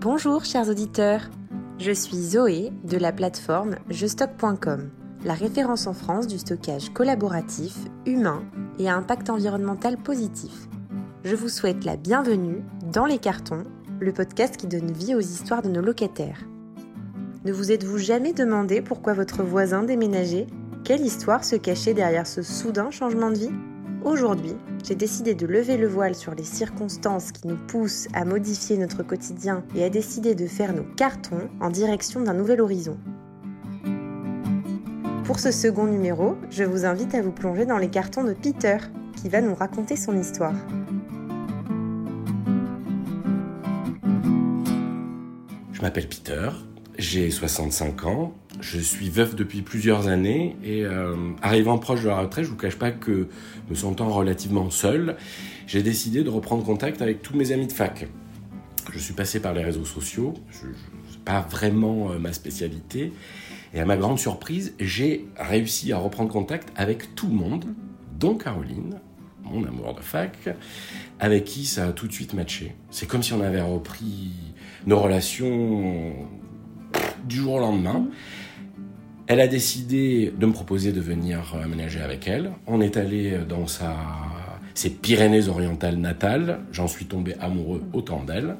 Bonjour chers auditeurs, je suis Zoé de la plateforme jestock.com, la référence en France du stockage collaboratif, humain et à impact environnemental positif. Je vous souhaite la bienvenue dans Les Cartons, le podcast qui donne vie aux histoires de nos locataires. Ne vous êtes-vous jamais demandé pourquoi votre voisin déménageait? Quelle histoire se cachait derrière ce soudain changement de vie? Aujourd'hui, j'ai décidé de lever le voile sur les circonstances qui nous poussent à modifier notre quotidien et à décider de faire nos cartons en direction d'un nouvel horizon. Pour ce second numéro, je vous invite à vous plonger dans les cartons de Peter, qui va nous raconter son histoire. Je m'appelle Peter, j'ai 65 ans, je suis veuf depuis plusieurs années et euh, arrivant proche de la retraite, je vous cache pas que me sentant relativement seul, j'ai décidé de reprendre contact avec tous mes amis de fac. Je suis passé par les réseaux sociaux, ce n'est pas vraiment euh, ma spécialité, et à ma grande surprise, j'ai réussi à reprendre contact avec tout le monde, dont Caroline, mon amour de fac, avec qui ça a tout de suite matché. C'est comme si on avait repris nos relations du jour au lendemain. Elle a décidé de me proposer de venir aménager avec elle. On est allé dans sa, ses Pyrénées-Orientales natales. J'en suis tombé amoureux autant d'elle.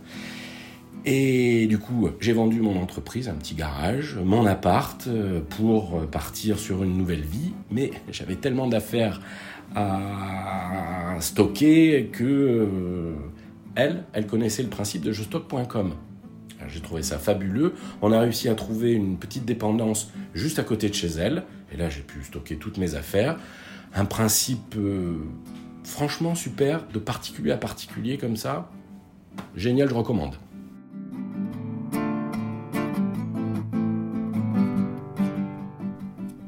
Et du coup, j'ai vendu mon entreprise, un petit garage, mon appart, pour partir sur une nouvelle vie. Mais j'avais tellement d'affaires à stocker que euh, elle, elle connaissait le principe de jestock.com. J'ai trouvé ça fabuleux. On a réussi à trouver une petite dépendance juste à côté de chez elle. Et là, j'ai pu stocker toutes mes affaires. Un principe euh, franchement super, de particulier à particulier comme ça. Génial, je recommande.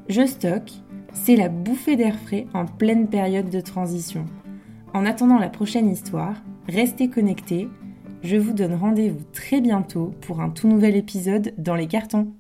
Je stocke, c'est la bouffée d'air frais en pleine période de transition. En attendant la prochaine histoire, restez connectés je vous donne rendez-vous très bientôt pour un tout nouvel épisode dans les cartons.